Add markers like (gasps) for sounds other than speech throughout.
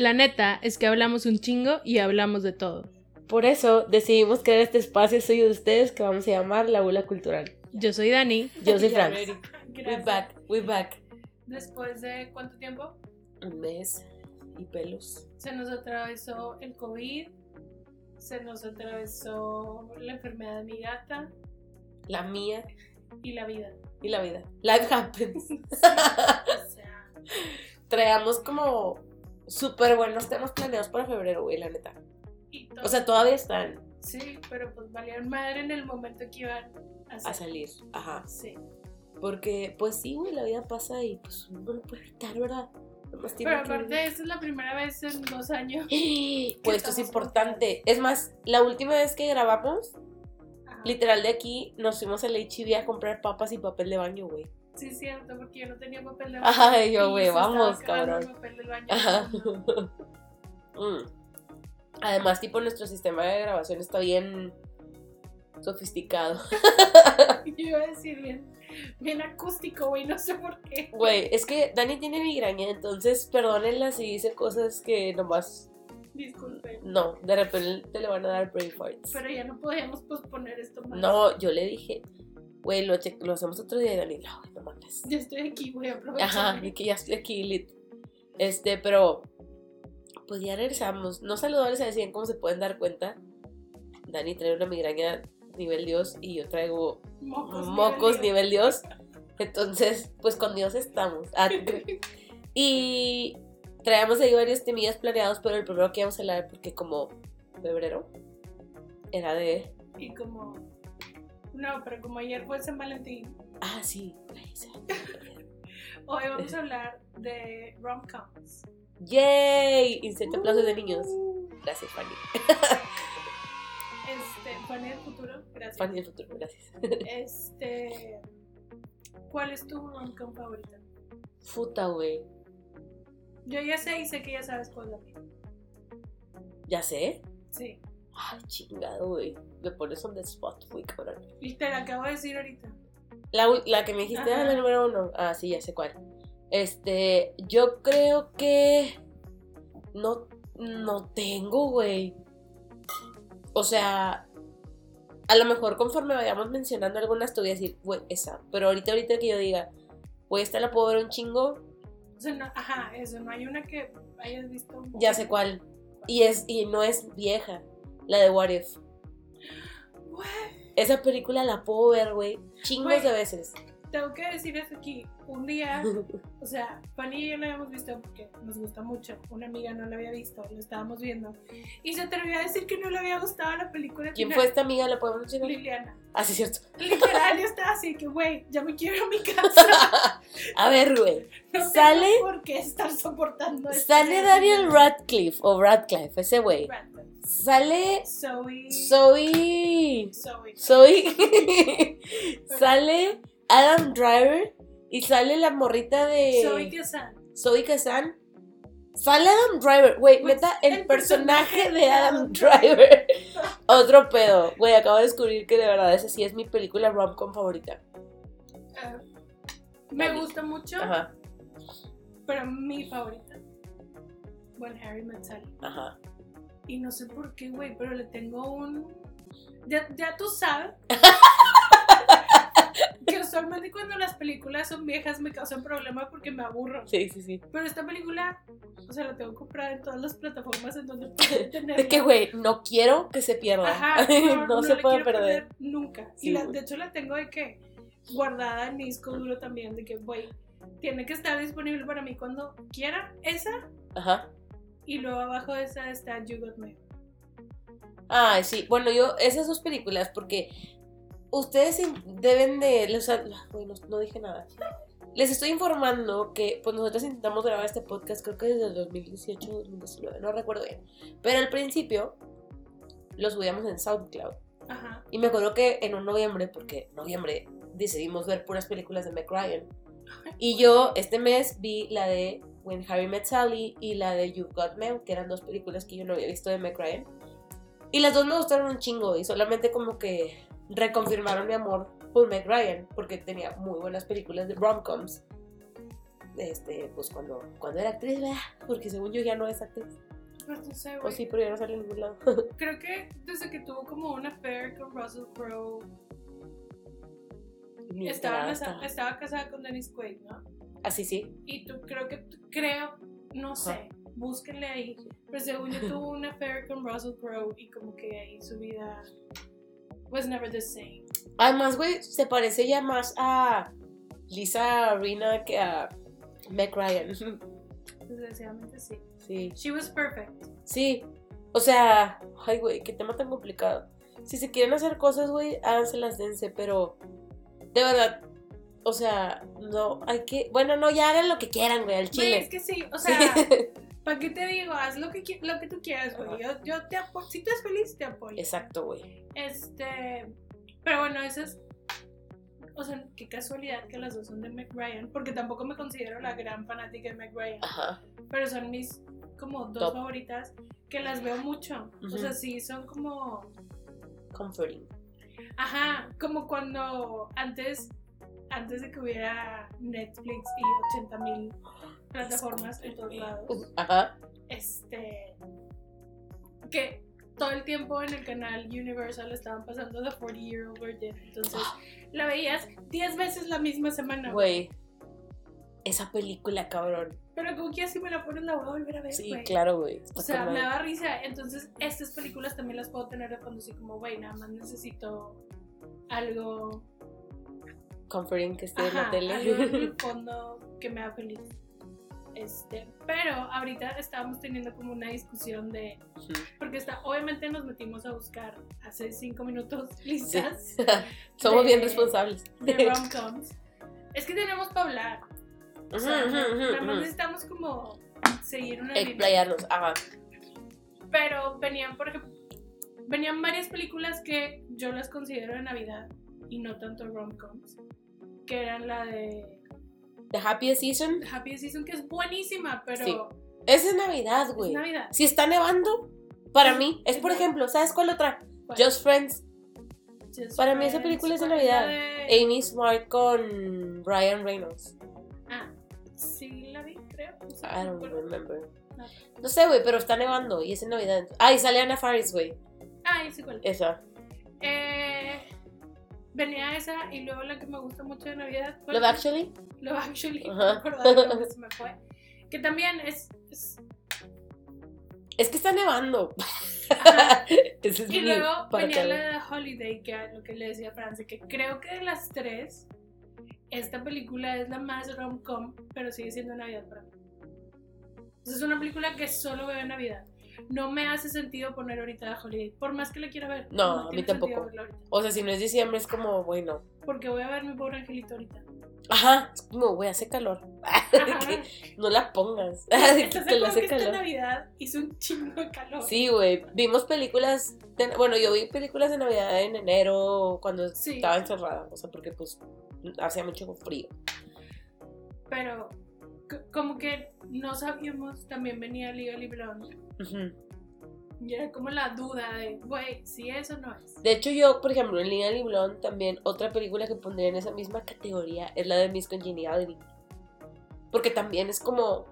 La neta es que hablamos un chingo y hablamos de todo. Por eso decidimos crear este espacio suyo de ustedes que vamos a llamar La Bula Cultural. Yo soy Dani. Yo soy (laughs) Ya, Fran. Mary. We Gracias. back, we back. Después de cuánto tiempo Un mes y pelos. se nos atravesó el COVID, se nos atravesó la enfermedad de mi gata La mía y la vida. y la vida. Life happens. (laughs) O sea, Traemos como súper buenos temas planeados para febrero, güey, la neta. O sea, todavía están sí, pero pues valían madre en el momento que iban a, a salir. Ajá. Sí. Porque, pues sí, güey, la vida pasa y pues uno no lo puede evitar, ¿verdad? Pero que- aparte, esta es la primera vez en dos años. (gasps) Pues esto es importante. Es más, la última vez que grabamos, Ajá. literal de aquí, nos fuimos al HB a comprar papas y papel de baño, güey. Sí, es cierto, porque yo no tenía papel de baño. Ay, yo, güey, vamos, cabrón. el papel del baño. Ajá. No. (laughs) Mm. Además, tipo, nuestro sistema de grabación está bien sofisticado. (laughs) Yo iba a decir bien, bien acústico, güey, no sé por qué. Güey, es que Dani tiene migraña, entonces perdónenla si dice cosas que nomás Disculpen. no, de repente le van a dar brain farts. Pero ya no podíamos posponer esto más. No, yo le dije, güey, lo, lo hacemos otro día y Dani, no, no mames. Ya estoy aquí, voy a aprovechar. Ajá, de que ya estoy aquí, lit. Este, pero, pues ya regresamos. No saludables a decir cómo se pueden dar cuenta. Dani trae una migraña nivel Dios y yo traigo Mocos. mocos nivel nivel Dios. Entonces, pues con Dios estamos. Ah, (laughs) y traíamos ahí varios temillas planeados, pero el primero que íbamos a hablar, porque como febrero, era de. Y como. No, pero como ayer fue San Valentín, Ah, sí. hoy vamos a (laughs) hablar de rom-coms. ¡Yay! Inserte aplausos de niños. Uh, Gracias, Fanny. Este, Fanny del futuro, gracias. Fanny del futuro, gracias. Este. ¿Cuál es tu rom-com favorita? Puta, güey. Yo ya sé y sé que ya sabes cuál es la mía. ¿Ya sé? Sí. Ay, chingado, güey. Me pones on the spot, güey, cabrón. Y te la acabo de decir ahorita. La, la que me dijiste era la número uno. Ah, sí, ya sé cuál. Este, yo creo que no, no tengo, güey. O sea, a lo mejor conforme vayamos mencionando algunas te voy a decir, güey, esa. Pero ahorita, ahorita que yo diga, güey, esta la puedo ver un chingo, O sea, no, ajá, eso, no hay una que hayas visto. ya sé cuál. Y es, y no es vieja, la de What If. What? Esa película la puedo ver, güey, chingos de veces. Tengo que decir esto aquí. Un día, (laughs) o sea, Fanny y yo la habíamos visto porque nos gusta mucho. Una amiga no la había visto, lo estábamos viendo. Y se atrevió a decir que no le había gustado la película. ¿Quién fue esta amiga? ¿La podemos mencionar? Liliana. Ah, sí, cierto. Literal, yo estaba así que, güey, ya me quiero a mi casa. (laughs) A ver, güey. No Sale- por qué estar soportando esto. Sale Daniel Radcliffe o Radcliffe, ese güey. Radcliffe. Sale Zoe. Zoe. Zoe. Zoe. (laughs) sale Adam Driver. Y sale la morrita de Zoe Kazan. Zoe Kazan. Sale Adam Driver. Güey, Pues, neta, el, el personaje personaje de Adam Driver. (laughs) Otro pedo. Güey, acabo de descubrir que de verdad esa sí es mi película rom-com favorita. Ah, me gusta mucho, Ajá, pero mi favorita. When Harry Met Sally. ajá. Y no sé por qué, güey, pero le tengo un. Ya, ya tú sabes. (laughs) que usualmente cuando las películas son viejas me causan problemas porque me aburro. Sí, sí, sí. Pero esta película, o sea, la tengo comprada en todas las plataformas en donde puedo (laughs) tenerla. De que, güey, no quiero que se pierda. Ajá, (laughs) no, no, se la puede perder. nunca. Sí, y la- de hecho la tengo de que guardada en mi disco duro también, de que, güey, tiene que estar disponible para mí cuando quiera esa. Ajá. Y luego abajo de esa está You Got Me. Ay, sí. Bueno, yo, esas dos películas, porque ustedes deben de. o sea, güey, no, dije nada. Les estoy informando que pues nosotros intentamos grabar este podcast, creo que desde el 2018, 2019, no recuerdo bien. Pero al principio lo subíamos en SoundCloud. Ajá. Y me acuerdo que en un noviembre, porque en noviembre decidimos ver puras películas de Meg Ryan. Y yo este mes vi la de When Harry Met Sally y la de You've Got Mail, que eran dos películas que yo no había visto de Meg Ryan. Y las dos me gustaron un chingo y solamente como que reconfirmaron mi amor por Meg Ryan, porque tenía muy buenas películas de rom-coms. este, pues cuando, cuando era actriz, ¿verdad? Porque según yo ya no es actriz. Pues no sé, O sí, pero ya no sale en ningún lado. (laughs) Creo que desde que tuvo como una affair con Russell Crowe, estaba. estaba casada con Dennis Quaid, ¿no? Así sí. Y tú creo que, creo, no sé, búsquenle ahí. Pero según yo tuvo una affair con Russell Crowe y como que ahí su vida was never the same. Además, güey, se parece ya más a Lisa Rina que a Meg Ryan. (laughs) Desgraciadamente sí. Sí. She was perfect. Sí. O sea, ay, güey, qué tema tan complicado. Si se quieren hacer cosas, güey, háganselas dense, pero de verdad, o sea, no, hay que, bueno, no, ya hagan lo que quieran, güey, al Güey, chile. es que sí, o sea, (laughs) ¿para qué te digo? Haz lo que, lo que tú quieras, güey. Yo, yo te apoyo. Si tú eres feliz, te apoyo. Exacto, güey. Este. Pero bueno, eso es. O sea, qué casualidad que las dos son de Ryan, porque tampoco me considero la gran fanática de Ryan, Ajá. pero son mis como dos Top. favoritas que las veo mucho. O sea, sí, son como. Comforting. Ajá, como cuando antes, antes de que hubiera Netflix y 80 mil plataformas en todos lados. Ajá. este que todo el tiempo en el canal Universal estaban pasando The 40 Year Old Virgin entonces (gasps) la veías 10 veces la misma semana Güey. Esa película, cabrón. pero como que así me la pones la voy a volver a ver Sí, claro, güey. o sea me daba risa entonces estas películas también las puedo tener de fondo así como güey nada más necesito algo Comforting que esté en la tele. algo en el (laughs) fondo que me haga feliz este, pero ahorita estábamos teniendo como una discusión de. Porque está, obviamente nos metimos a buscar hace cinco minutos (laughs) listas (laughs) Somos bien responsables. de rom-coms. Es que tenemos para hablar. O sea, nada más necesitamos como seguir una. Explayarnos. Ajá. Pero venían, por ejemplo, venían varias películas que yo las considero de Navidad y no tanto rom-coms. Que eran la de The Happiest Season. Happy Season, que es buenísima, pero Sí. Es de Navidad, es güey. Navidad. Si está nevando, para mí, es por Es ejemplo, ¿sabes cuál otra? ¿Cuál? Just Friends. Just para mí esa película es de ¿cuál la Navidad. de- Amy Smart con Ryan Reynolds. Ah, sí la vi, creo. No sé, I don't remember. No. No sé, güey, pero está nevando y es en Navidad. Ah, y sale Anna Faris, güey. Ah, sí, cuál. Esa. Eh, venía esa y luego la que me gusta mucho de Navidad. fue Love Actually. Love Actually, no Ajá. me se fue. Que también es. es- Es que está nevando. ajá. (laughs) Ese es Y luego venía la de Holiday, que es lo que le decía a Francia, que creo que de las tres, esta película es la más rom-com, pero sigue siendo Navidad para mí. Entonces es una película que solo veo en Navidad. No me hace sentido poner ahorita a Holiday, por más que la quiera ver. No, a mí tampoco. O sea, si no es diciembre, es como, bueno. porque voy a ver mi pobre angelito ahorita. Ajá, es como, güey, hace calor. (laughs) Que no la pongas. (laughs) que ¿Estás te de la acuerdo hace que esta calor. Navidad hizo un chingo de calor? Sí, güey. Vimos películas. de- bueno, yo vi películas de Navidad en enero cuando Sí. estaba encerrada. O sea, porque pues hacía mucho frío. Pero como que no sabíamos, también venía Legally Ujú. Y era como la duda de, güey, si eso no es. De hecho, yo, por ejemplo, en Lina Blonde también, otra película que pondría en esa misma categoría es la de Miss Congeniality. Porque también es como.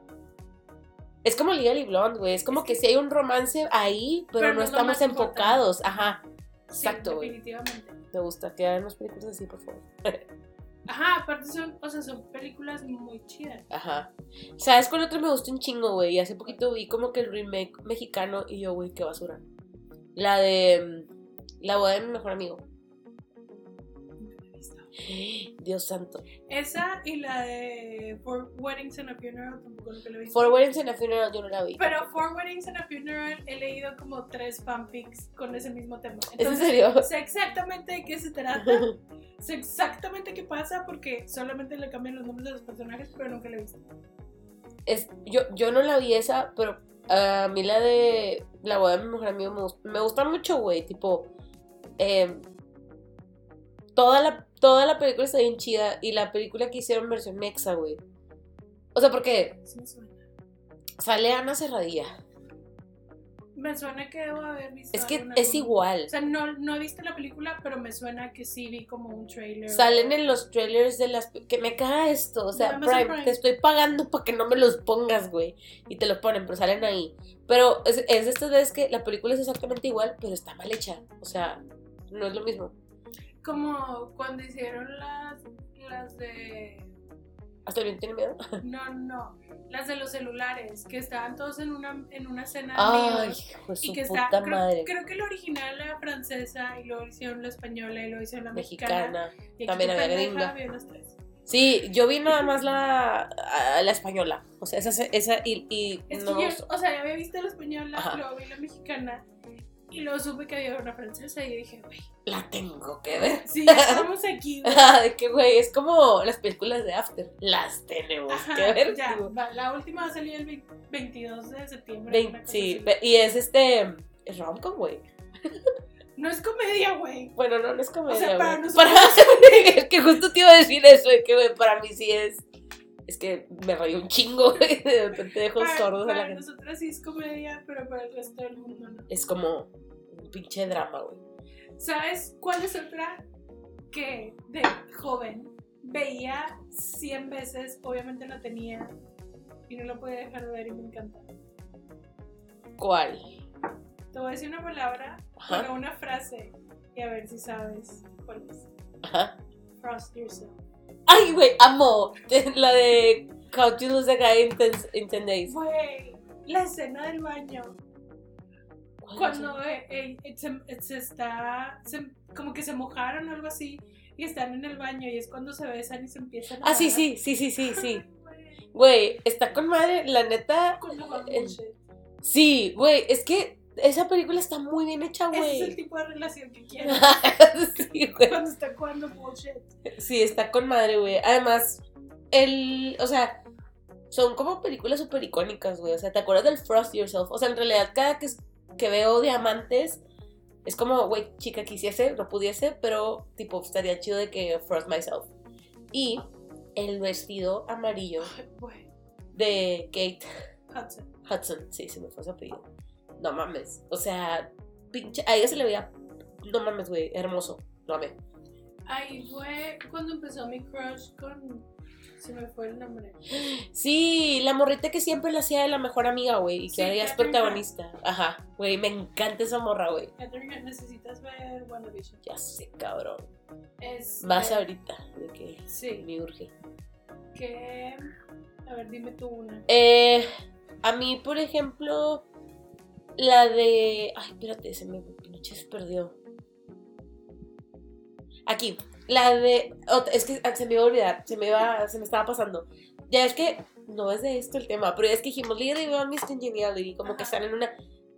Es como Legally Blonde, güey. Es como que que- sí hay un romance ahí, pero, Pero no no es estamos importante. enfocados. Ajá. Sí, Exacto, güey. definitivamente. Me gusta que hagan las películas así, por favor. (laughs) Ajá, aparte son, o sea, son películas muy chidas. Ajá. ¿Sabes cuál otro me gusta un chingo, güey? Y hace poquito vi como que el remake mexicano y yo, güey, qué basura. La de mm, La boda de mi mejor amigo. (gasps) Dios santo. Esa y la de Four Weddings and a Funeral tampoco nunca la he visto. For Weddings and a Funeral yo no la vi. Pero Four Weddings and a Funeral he leído como tres fanfics con ese mismo tema. ¿Es en serio? sé exactamente de qué se trata, (laughs) sé exactamente qué pasa porque solamente le cambian los nombres de los personajes, pero nunca la he visto. Es, yo, yo no la vi esa, pero a mí la de La boda de mi mejor amigo me, gust- me gusta mucho, güey. Tipo, eh, toda, la, toda la película está bien chida y la película que hicieron versión mexa, güey. O sea, porque Sí me suena. sale Ana Cerradilla. Me suena que debo haber visto. Es que es igual. O sea, no, no he visto la película, pero me suena que sí vi como un trailer. Salen en los trailers de las... Que me caga esto. O sea, Amazon Prime, Prime. te estoy pagando para que no me los pongas, güey. Y te los ponen, pero salen ahí. Pero es, es de estas veces que la película es exactamente igual, pero está mal hecha. O sea, no es lo mismo. Como cuando hicieron las, las de. ¿Hasta bien tiene miedo? No, no. Las de los celulares, que estaban todos en una, en una escena de Ay, amigos. de Y que puta está, creo, madre. creo que la original era francesa y luego hicieron la española y luego hicieron la mexicana. Mexicana. Y También había gringa. Sí, yo vi nada más la, la española. O sea, esa, esa y, y Es no que yo, o sea, ya había visto la española, Ajá. luego vi la mexicana y luego supe que había una francesa y yo dije, güey, La tengo que ver. (laughs) sí, estamos aquí, (laughs) güey. de que, güey, es como las películas de After. Las tenemos Ajá, que ver. ya, la última va a salir el 20 22 de septiembre. Sí, así. y es este. Es romcom, güey. No es comedia, güey. Bueno, no, no es comedia. O sea, para nosotros (laughs) es que justo te iba a decir eso, de que, güey, para mí sí es. Es que me rayó un chingo, güey. De repente dejo Para, sordos a la para gente. nosotros sí es comedia, pero para el resto del mundo no. Es como un pinche drama, güey. ¿Sabes cuál es otra que de joven veía 100 veces? Obviamente no tenía y no lo podía dejar de ver y me encanta. ¿Cuál? Te voy a decir una palabra, Ajá. pero una frase y a ver si sabes cuál es. Ajá. Frost yourself. Ay, güey, amo. (laughs) La de How to Lose a Guy in 10 in 10 Days. Güey, la escena del baño. Cuando eh, eh, eh, se, se está, se- como que se mojaron o algo así y están en el baño y es cuando se besan y se empiezan a Ah, sí, sí, sí, sí, sí, sí. Güey, Güey, está con madre, la neta. Con eh. Sí, güey, es que esa película está muy bien hecha, Ese es el güey. tipo de relación que quiero. (laughs) sí, güey. (laughs) cuando está jugando bullshit. Sí, está con madre, güey. Además, el. O sea, son como películas súper icónicas, güey. O sea, ¿te acuerdas del Frost Yourself? O sea, en realidad, cada que, que veo diamantes, es como, güey, chica, quisiese, no pudiese, pero, tipo, estaría chido de que Frost Myself. Y el vestido amarillo de Kate Hudson. Hudson, sí, se me fue su apellido. No mames. O sea, pinche. A ella se le veía. No mames, güey, hermoso. Lo amé. Ahí fue cuando empezó mi crush con. Se me fue el nombre. Sí, la morrita que siempre la hacía de la mejor amiga, güey, y que Sí, ahora ya es protagonista. Ajá, güey, me encanta esa morra, güey. Catherine, necesitas ver WandaVision. Ya sé, cabrón. Es. Más ahorita, de que Sí, me urge. que. A ver, dime tú una. Eh, a mí, por ejemplo, la de. Ay, espérate, se me pinche se perdió. Aquí, la de. ot- Es que se me iba a olvidar, se me iba, se me estaba pasando. Ya es que no es de esto el tema, pero es que dijimos Legally Blonde, Miss Congeniality, como que Ajá. están en una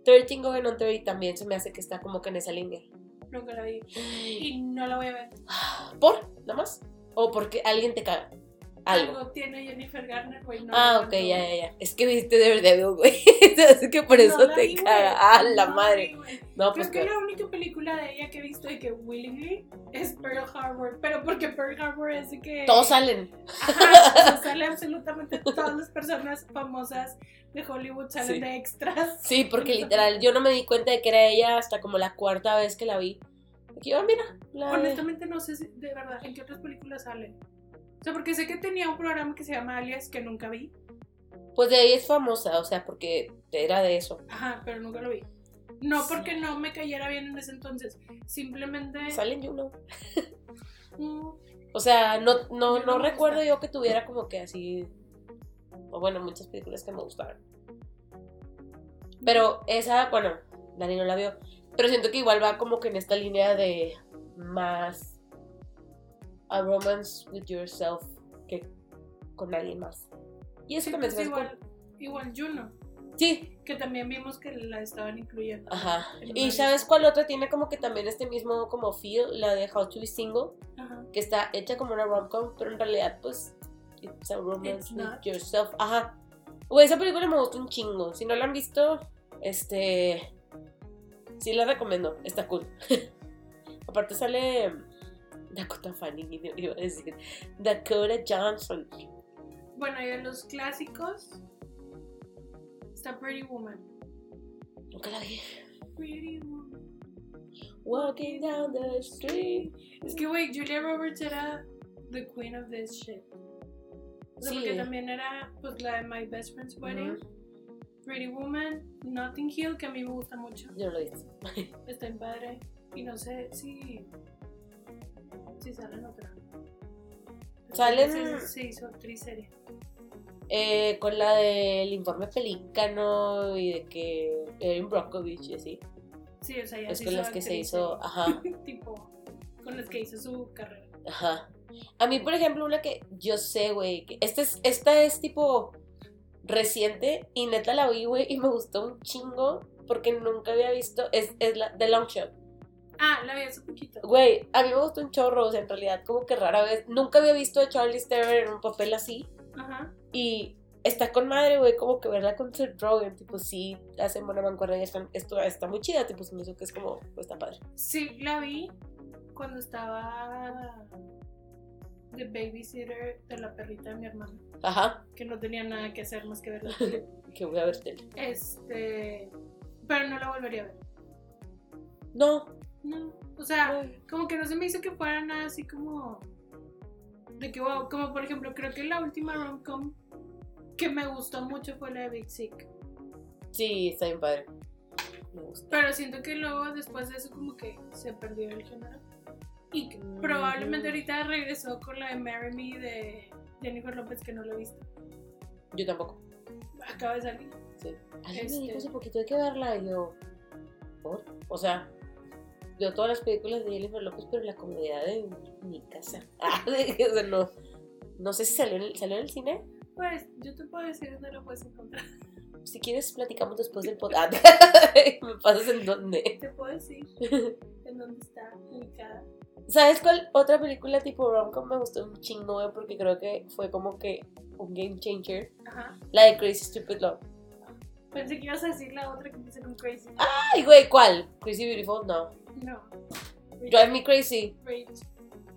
13 Going on 30 también se me hace que está como que en esa línea. Nunca la vi. Y no la voy a ver. ¿Por? ¿Nada más? ¿O porque alguien te caga? Algo. tiene Jennifer Garner, güey. No Ah, ok, ya, ya, ya. Es que viste Daredevil, güey. (laughs) Así que por No eso te vi, caga. Ah, la No madre. vi. No, pues Creo que que. la única película de ella que he visto y que willingly es Pearl Harbor. Pero porque Pearl Harbor es de que. Todos salen. Ajá, o sea, (laughs) sale absolutamente todas las personas famosas de Hollywood salen Sí. de extras. Sí, porque literal, yo no me di cuenta de que era ella hasta como la cuarta vez que la vi. Aquí, ah, mira. La de- Honestamente no sé si, de verdad en qué otras películas sale. O sea, porque sé que tenía un programa que se llama Alias que nunca vi. Pues de ahí es famosa, o sea, porque era de eso. Ajá, pero nunca lo vi. No porque no me cayera bien en ese entonces. Simplemente. Sale en Juno. mm, O sea, no, no, no no recuerdo yo que tuviera como que así. O bueno, muchas películas que me gustaron. Pero esa, bueno, Dani no la vio. Pero siento que igual va como que en esta línea de más a romance with yourself que con alguien más. Y eso sí, también pues se me hace igual, igual Juno. cool. Sí, Que también vimos que la estaban incluyendo. ajá. ¿Y sabes cuál otra tiene como que también este mismo como feel? La de How to be Single. Ajá. que está hecha como una rom-com, pero en realidad, pues, it's a romance It's with not. yourself. Ajá. Güey, esa película me gustó un chingo. Si no la han visto, este. Sí la recomiendo. Está cool. (laughs) Aparte sale. Dakota Fanning, (laughs) iba a decir. Dakota Johnson. Bueno, y de los clásicos está Pretty Woman. Nunca la vi. Pretty woman. Walking down the street. Es que, güey, Julia Roberts era the queen of this shit. O sea, Sí. porque también era, pues, la de My Best Friend's Wedding. Pretty Woman, Notting Hill, que a mí me gusta mucho. Yo lo vi. (laughs) Está en padre. Y no sé si. Si sale en otra. Salen- Se, se hizo actriz seria. Eh, con la del informe pelícano y de que Erin Brockovich y así. Sí, o sea, ya Es se con las que se hizo. Ajá. (laughs) tipo, con las que hizo su carrera. Ajá. A mí, por ejemplo, una que yo sé, güey, que esta es, esta es tipo reciente y neta la vi, güey, y me gustó un chingo porque nunca había visto, es, es la The Long Shot. Ah, la vi hace poquito. Güey, a mí me gustó un chorro, o sea, en realidad como que rara vez, nunca había visto a Charlie Theron en un papel así Ajá. y está con madre, güey, como que verla con Seth Rogen, tipo, sí, hacen buena mancuerna y están, esto está muy chida, tipo, se me hizo que es como, pues, está padre. Sí, la vi cuando estaba de babysitter de la perrita de mi hermana, Ajá, que no tenía nada que hacer más que ver la (laughs) tele. que voy a verte. Este, pero no la volvería a ver. No, No, o sea, como que no se me hizo que fuera nada así como de que wow, como por ejemplo, creo que la última rom-com que me gustó mucho fue la de Big Sick. sí, está bien padre. Me gusta. Pero siento que luego después de eso como que se perdió el género. Y que probablemente ahorita regresó con la de Marry Me de Jennifer López que no lo he visto. Yo tampoco. Acaba de salir. Sí. Alguien Este- me dijo hace poquito hay que verla y yo. ¿Por? O sea, yo todas las películas de Jennifer López, pero la comodidad de mi casa. (laughs) Ah, o sea, no. No sé si salió en el, salió en el cine. Pues yo te puedo decir dónde lo puedes encontrar. Si quieres, platicamos después del podcast. (laughs) me pasas en dónde. Te puedo decir en dónde está ubicada. ¿Sabes cuál otra película tipo rom-com me gustó un chingo? Porque creo que fue como que un game changer. Ajá. La de Crazy Stupid Love. Pensé que ibas a decir la otra que empieza con Crazy. Ay, güey, ¿cuál? Crazy Beautiful, no. No. Drive Me Crazy. Rich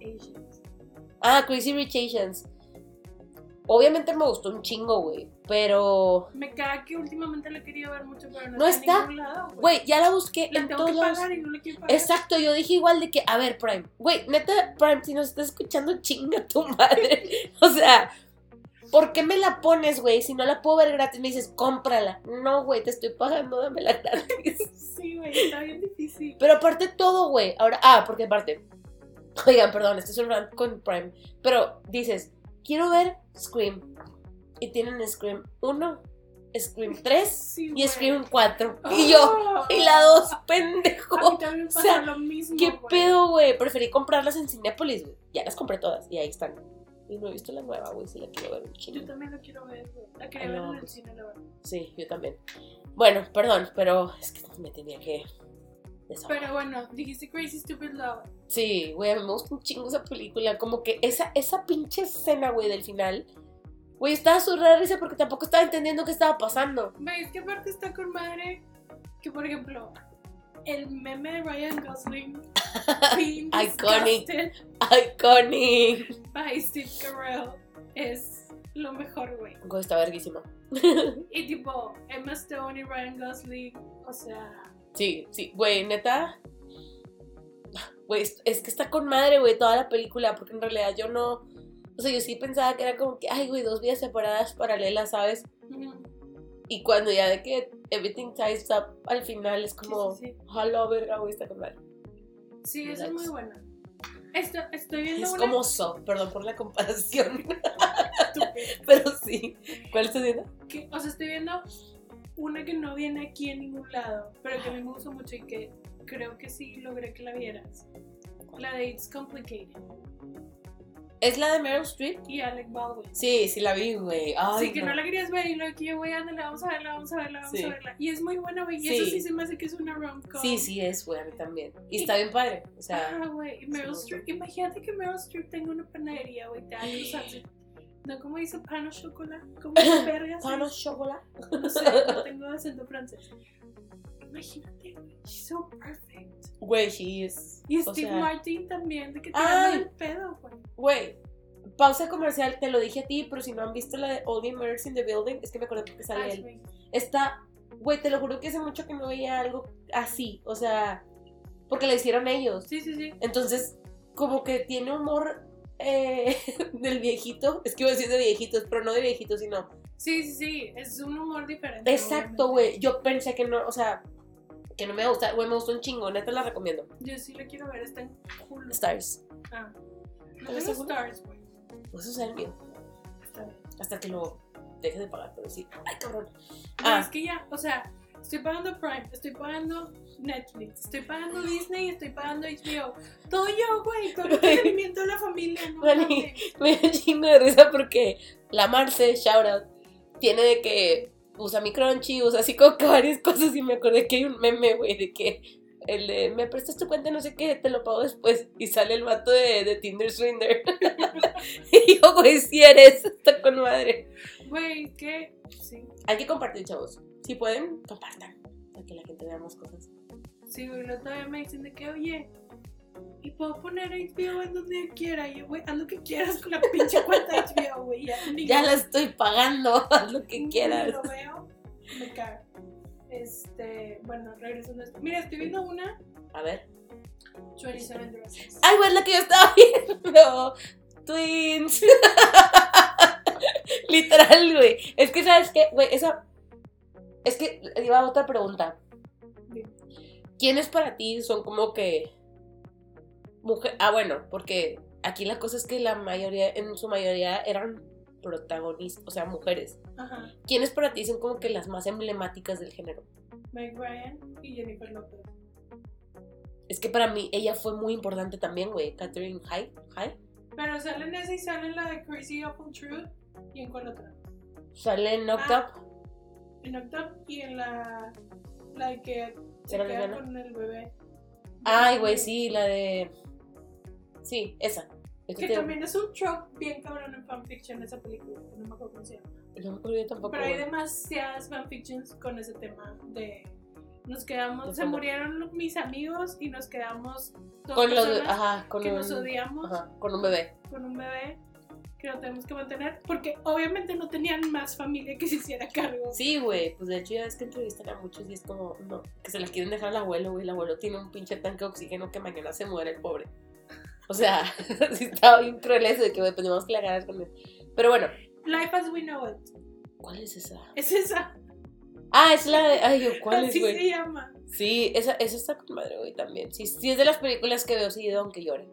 Asians. Ah, Crazy Rich Asians. Obviamente me gustó un chingo, güey. Pero. Me caga que últimamente la he querido ver mucho, pero no, No está. Güey, ya la busqué la en tengo todos que lados. pagar y no la quiero pagar. Exacto, yo dije igual de que, a ver, Prime. Güey, neta, Prime, si nos estás escuchando, chinga tu madre. (laughs) O sea, ¿por qué me la pones, güey? Si no la puedo ver gratis, me dices, cómprala. No, güey, te estoy pagando, dámela gratis. (laughs) Sí, güey, está bien difícil. Pero aparte todo, güey. Ahora, ah, porque aparte. Oigan, perdón, este es un rant con Prime. Pero dices, quiero ver Scream. Y tienen Scream 1, Scream (laughs) 3 Sí, y. Scream 4. Y yo, y la 2, A mí pendejo. también pasa O sea, lo mismo. ¿Qué pedo, güey? Preferí comprarlas en Cinépolis, güey. Ya las compré todas y ahí están. Y no he visto la nueva, güey, si la quiero ver un Yo también lo quiero ver, güey. La quería ver no, en el cine, la verdad. Sí, yo también. Bueno, perdón, pero es que me tenía que desahogar. Pero bueno, dijiste Crazy Stupid Love. Sí, güey, a mí me gusta un chingo esa película. Como que esa, esa pinche escena, güey, del final. Güey, estaba surrada risa porque tampoco estaba entendiendo qué estaba pasando. Es que aparte está con madre que, por ejemplo, el meme de Ryan Gosling (laughs) Iconic. Iconic. by Steve Carell es lo mejor, güey. Güey, está verguísima. Y tipo, Emma Stone y Ryan Gosling, o sea, Sí, sí, güey, neta. Güey, es, que está con madre, güey, toda la película, porque en realidad yo no. O sea, yo sí pensaba que era como que, ay, güey, dos vidas separadas paralelas, ¿sabes? Y cuando ya de que everything ties up al final es como, sí, sí, hola, verga, güey, está con madre. Sí, eso es muy buena. Esto, estoy viendo Es una como so, perdón por la comparación, (laughs) pero sí. ¿Cuál estás viendo? que, o sea, estoy viendo una que no viene aquí en ningún lado, pero que a mí me gusta mucho y que creo que sí logré que la vieras. La de It's Complicated ¿Es la de Meryl Streep? y Alec Baldwin. Sí, sí la vi, güey. Sí, que no. la querías ver y luego que yo voy a la vamos a verla, vamos a verla, vamos Sí. a verla. Y es muy buena, güey. Y Sí. eso sí se me hace que es una rom-com. Sí, sí es, güey, a mí también. Y está bien padre, o sea... Ah, güey. Y Meryl Streep. Imagínate que Meryl Streep tenga una panadería, güey. Te hace- No, ¿cómo dice pan o chocolate? ¿Cómo dice (laughs) verga? ¿Pan o chocolate? No sé, no tengo acento francés. Imagínate. She's so perfect. Güey, she is. Y Steve sea, Martin también, de que te Ay. el pedo, güey. Güey, pausa comercial, te lo dije a ti, pero si no han visto la de All the Murders in the Building, es que me acuerdo porque sale Ay, él. güey. Está Güey, te lo juro que hace mucho que no veía algo así. O sea, porque lo hicieron ellos. Sí, sí, sí. Entonces, como que tiene humor eh, (laughs) del viejito. Es que iba a decir de viejitos, pero no de viejitos, sino. Sí, sí, sí. Es un humor diferente. Exacto, güey. Yo pensé que no, o sea, que no me gusta. Güey, me gustó un chingo. Neta la recomiendo. Yo sí la quiero ver, está en Hulu. Stars. Ah. No. Stars, güey. Pues eso es el mío. Está bien. Hasta que lo deje de pagar, pero sí. Ay, cabrón. Güey, Ah. Es que ya, o sea, estoy pagando Prime, estoy pagando Netflix, estoy pagando Disney, estoy pagando HBO. Todo yo, güey, todo (laughs) el entretenimiento de la familia, no mames. Me da chingo de risa porque la Marce, shout out, tiene de que usa mi crunchy, usa así como que varias cosas y me acordé que hay un meme, güey, de que el de me prestas tu cuenta, no sé qué, te lo pago después y sale el vato de, de Tinder Swinder. (laughs) y yo, güey, si eres, está con madre. Güey, que sí, Hay que compartir, chavos. Si pueden, compartan. Para que la gente vea más cosas. sí, güey, otra vez me dicen de que, oye, y puedo poner HBO en donde quiera, y yo, güey, haz lo que quieras con la pinche cuenta de HBO, güey, ya, Ya la estoy pagando, (laughs) haz lo que quieras. lo veo, me cago. Este, bueno, regresando a esto. Mira, estoy viendo una, A ver. 27 Dresses. Ay, güey, es la que yo estaba (laughs) viendo. Twins. (laughs) Literal, güey. Es que, ¿sabes qué? Güey, esa. Es que iba a otra pregunta. ¿Quiénes para ti son como que. Mujer. Ah, bueno, porque aquí la cosa es que la mayoría, en su mayoría, eran protagonistas, o sea, mujeres. Ajá, ¿Quiénes para ti son como que las más emblemáticas del género? Meg Ryan y Jennifer Lopez. Es que para mí ella fue muy importante también, güey. Catherine High. High. Pero sale en esa y sale en la de Crazy Awful Truth y en cuál otra. Sale en Knocked Ah. Up. En Octop y en la, la de que se ¿Era queda con el bebé. Ay, güey, sí, la de. Sí, esa. Es Que te- también es un trope bien cabrón en fanfiction esa película, que no me acuerdo cómo se llama. No me acuerdo yo tampoco. Pero hay demasiadas fanfictions con ese tema de nos De quedamos, se cómo- murieron mis amigos y nos quedamos dos Con los. Ajá, con que un. nos odiamos Ajá, con un bebé. con un bebé que lo tenemos que mantener porque obviamente no tenían más familia que se hiciera cargo. Sí, güey. Pues de hecho ya es que entrevistan a muchos y es como. No, que se la quieren dejar al abuelo, güey. El abuelo tiene un pinche tanque de oxígeno que mañana se muere el pobre. O sea, (laughs) sí estaba bien cruel eso de que, tenemos que la ganas con él. Pero bueno, Life as we know it. ¿cuál es esa? Es esa. Ah, es la de. Ay, yo, ¿cuál es, güey? se llama. Sí, esa, esa está con madre, güey, también. Sí, sí, es de las películas que veo seguido aunque llore.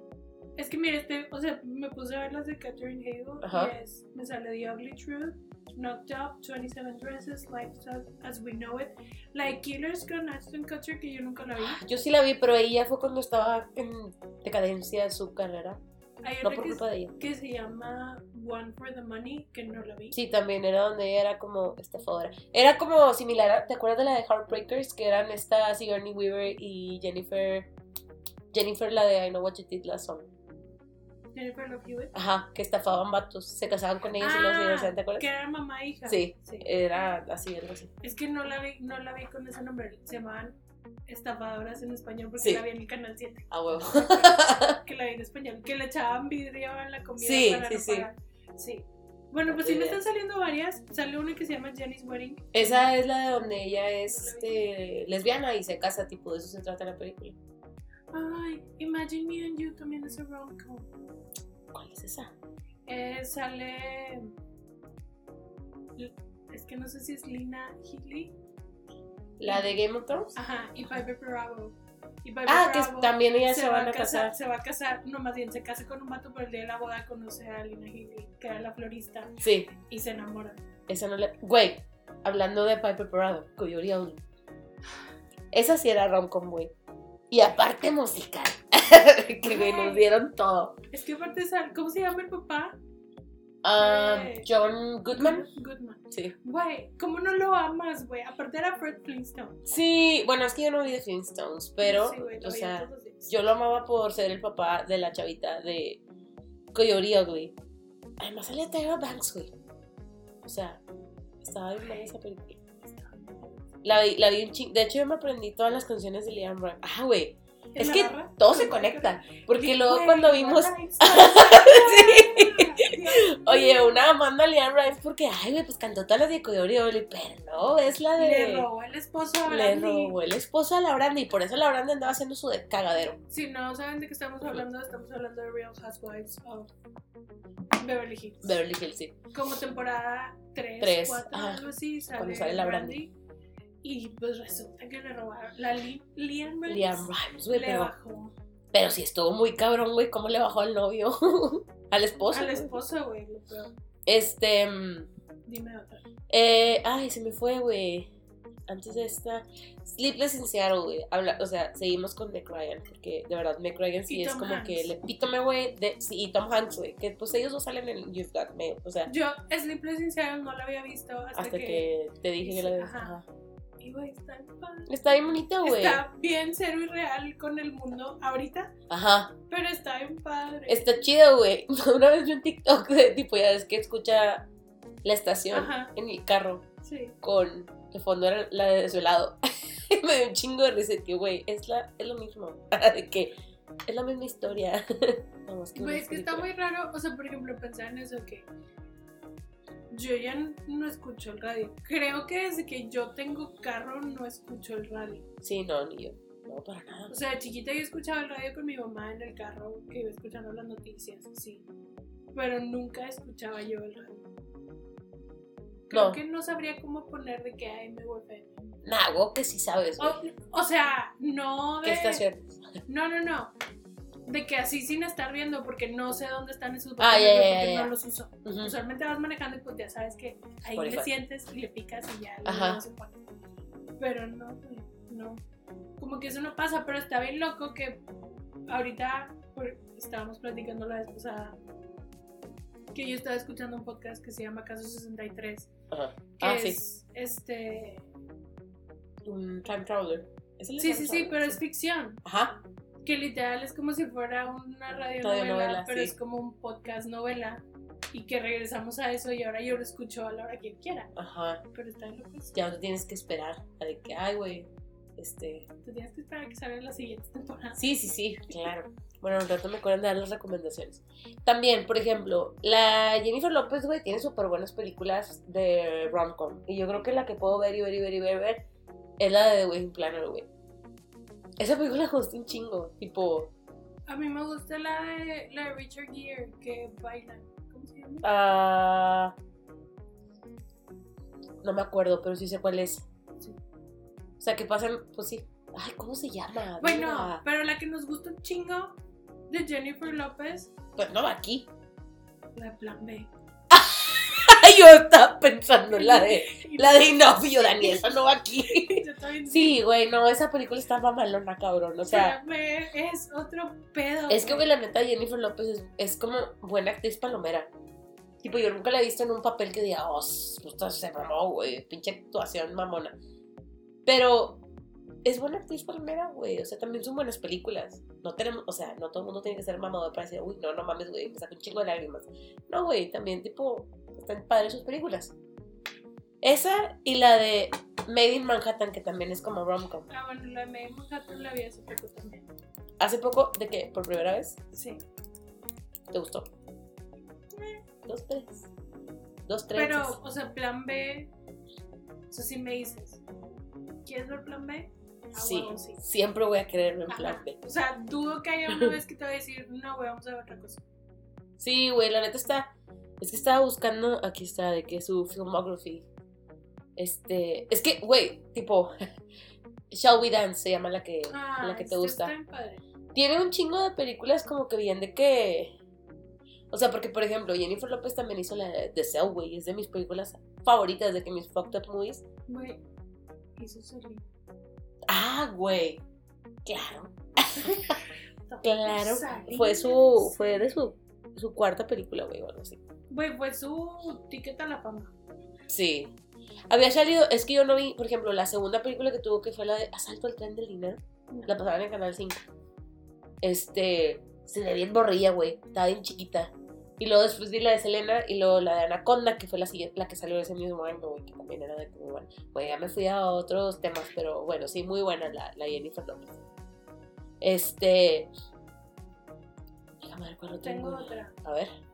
Es que mire, este, o sea, me puse a ver las de Catherine Hale Ajá. y es, me sale The Ugly Truth, Knocked Up, 27 Dresses, Life as We Know It, la de Killers con Ashton Kutcher que yo nunca la vi. Yo sí la vi, pero ella fue cuando estaba en decadencia de su carrera. Hay No por culpa de ella. que se llama One for the Money que no la vi. Sí, también era donde ella era como estafadora. Era como similar, a- ¿te acuerdas de la de Heartbreakers? Que eran esta Sigourney Weaver y Jennifer. Jennifer, la de I Know What You Did Last Summer. Jennifer Love Hewitt. Ajá, que estafaban vatos, se casaban con ellos y los divorciaban, ¿te Ah, que acuerdas? era mamá e hija. Sí, era así, algo así. Es que no la vi, no la vi con ese nombre, se llamaban estafadoras en español porque Sí. la vi en el canal 7. A huevo. (laughs) que la vi en español, que le echaban vidrio en la comida Sí, para sí, no sí. pagar. Sí. Bueno, pues sí me están saliendo varias. Sale una que se llama Jenny's Wedding. Esa es la de donde ella es este, lesbiana y se casa, tipo, de eso se trata la película. Ay, Imagine Me and You también es un rom-com. ¿Cuál es esa? Eh, sale. Es que no sé si es Lina Headley. ¿La de Game of Thrones? Ajá, y Piper Bravo. Y Piper Ah, que Bravo también ellas se, van a casar. Se va a casar, no más bien, se casa con un vato, pero el día de la boda conoce a Lina Headley, que era la florista, Sí, y se enamoran. esa no le... Güey, hablando de Piper Parado, Coyote. Esa sí era rom-com, güey. Y aparte musical. (laughs) que güey, nos dieron todo. Es que aparte, ¿cómo se llama el papá? Eh, John Goodman. Goodman. Sí. Güey, ¿cómo no lo amas, güey? Aparte era Fred Flintstone. Sí, bueno, es que yo no vi de Flintstones, pero, Sí, o sea, yo lo amaba por ser el papá de la chavita de Coyote Ugly. Además salía Tyra Banks, güey. O sea, estaba bien buena esa película. La vi, la vi un ching... De hecho, yo me aprendí todas las canciones de Liam Brown. Ah, güey. ¿En Es que barra? todo se Con- conecta. Porque luego cuando vimos... (laughs) Sí. Oye, una amando a Liam Rimes porque, ay, güey, pues cantó todas las de Coyote pero no, es la de. Le robó el esposo a Le Brandy. robó el esposo a la Brandy y por eso la Brandy andaba haciendo su de cagadero. Si no saben de qué estamos hablando, estamos hablando de Real Housewives of Beverly Hills. Beverly Hills, sí. Como temporada 3, Tres, 4, ajá. algo así, sale, Cuando sale la Brandy. Y pues resulta que le robaron. La Li- Liam Rimes Liam Rimes, güey, le pero, bajó pero sí estuvo muy cabrón, güey, cómo le bajó al novio, (laughs) al esposo. al esposo, güey. Este, mm, Dime otra. eh, ay, se me fue, güey. Antes de esta, Sleepless in Seattle, güey. O sea, seguimos con Meg Ryan, porque de verdad Meg Ryan sí Y es Tom como Hanks. que el epítome, güey, sí, y Tom Hanks, güey, que pues ellos dos salen en You've Got Mail, o sea, Yo, Sleepless in Seattle no la había visto hasta, hasta que... que, te dije que la ves. Ajá. Ajá. Y güey, está bien padre. Está bien bonita, güey. Está bien cero y real con el mundo ahorita, Ajá. pero está bien padre. Está chido, güey. (laughs) Una vez vi un TikTok de tipo, ya es que escucha la estación Ajá. en el carro Sí. con de fondo era la de desvelado. (laughs) Me dio un chingo de risa que, güey, es, la, es lo mismo. (laughs) de que es la misma historia. Más que Güey, es que está muy raro, o sea, por ejemplo, pensar en eso que yo ya no escucho el radio. Creo que desde que yo tengo carro no escucho el radio. Sí, no, ni yo. No, para nada. O sea, de chiquita yo escuchaba el radio con mi mamá en el carro, que iba escuchando las noticias, sí. Pero nunca escuchaba yo el radio. Creo No. que no sabría cómo poner de qué AM o FM. Nah, güey, que sí sabes, o sea, no de... ¿Qué estación? No, no, no. De que así sin estar viendo, porque no sé dónde están esos Ah, botones, ya, güey, ya, porque ya. no los uso. Ujú. Usualmente vas manejando y pues ya sabes que ahí Spotify. le sientes y le picas y ya Ajá. luego se pone. Pero no, no. Como que eso no pasa, pero está bien loco que ahorita por- estábamos platicando la vez pasada que yo estaba escuchando un podcast que se llama Caso 63, Ajá. que Ah, sí. es este Un time traveler. ¿Es el de Sí, sí, sí, pero es ficción. Ajá. Que literal es como si fuera una radionovela, pero sí. es como un podcast novela. Y que regresamos a eso y ahora yo lo escucho a la hora que quiera. Ajá. Pero está en lo que Ya no te tienes que esperar a de que, ay, güey, este... Te tienes que esperar a que salgan las siguientes temporadas. Sí, sí, sí, claro. Bueno, un rato me acuerdan de dar las recomendaciones. También, por ejemplo, la Jennifer López, güey, tiene súper buenas películas de rom-com. Y yo creo que la que puedo ver y ver y ver y ver, ver es la de The Wedding Planner, güey. Esa película me gusta un chingo. Tipo, A mí me gusta la de, la de Richard Gere que baila. ¿Cómo se llama? ah, no me acuerdo, pero sí sé cuál es. Sí. O sea, que pasan, pues sí. Ay, ¿cómo se llama? Bueno, Mira. pero la que nos gusta un chingo de Jennifer López, Pues no aquí. la Plan B. (laughs) Yo estaba pensando en la de la de Inofio, Daniel, esa no va aquí. Sí, güey, no, esa película está mamalona, cabrón. O sea, es otro pedo. es que, güey, la neta, Jennifer López es, es como buena actriz palomera. Tipo, yo nunca la he visto en un papel que diga, oh, puta, se mamó, güey, pinche actuación mamona. Pero es buena actriz palomera, güey. O sea, también son buenas películas. No tenemos, o sea, no todo el mundo tiene que ser mamador para decir, uy, no, no mames, güey, me saca un chingo de lágrimas. No, güey, también, tipo, están padres sus películas. Esa y la de Made in Manhattan, que también es como rom-com. Ah, bueno, la de Made in Manhattan la vi hace poco también. Hace poco, de que por primera vez, Sí. ¿te gustó? Dos, tres. Dos, tres. Pero, o sea, plan B. O sea, si me dices, ¿quieres ver plan B? Ah, sí, siempre voy a quererme en Ajá. plan B. O sea, dudo que haya una vez que te voy a decir, no, güey, vamos a ver otra cosa. Sí, güey, la neta está. Es que estaba buscando. Aquí está, de que su filmography. Este. Es que, güey, tipo. (laughs) Shall We Dance se llama la que, Ah, la que te este gusta. Tiene un chingo de películas como que bien de que. O sea, porque por ejemplo, Jennifer López también hizo la de The Cell, güey. Es de mis películas favoritas, de que mis fucked up movies. Güey, hizo. Ah, güey. Claro. (laughs) Claro. Fue su. Fue de su, su cuarta película, güey, o algo así. Güey, fue su ticket a la fama. Sí. Había salido, es que yo no vi, por ejemplo, la segunda película que tuvo que fue la de Asalto al tren del dinero. La pasaban en Canal 5. Este, se ve bien borrilla, güey. Estaba bien chiquita. Y luego después vi la de Selena y luego la de Anaconda, que fue la siguiente, la que salió ese mismo año, güey, que también era de muy buena. Güey, ya me fui a otros temas, pero bueno, sí, muy buena la, la Jennifer López. Este. Déjame ver cuál Tengo otra. A ver.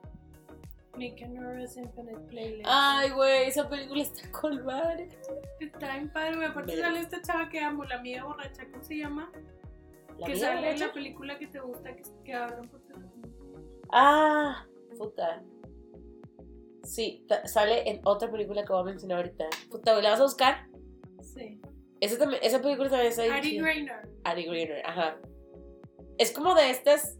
Nick and Infinite Playlist. Ay, güey, esa película está con madre. Está bien padre, güey. Aparte sale esta chava que amo, la amiga borracha, ¿cómo se llama? ¿La que sale en la película que te gusta, que, que hablan por teléfono. Ah, puta. Sí, sale en otra película que voy a mencionar ahorita. Puta, güey, ¿la vas a buscar? Sí. Esa, también, esa película también está bien Ari. Grainer. Ari Greener, ajá. Es como de estas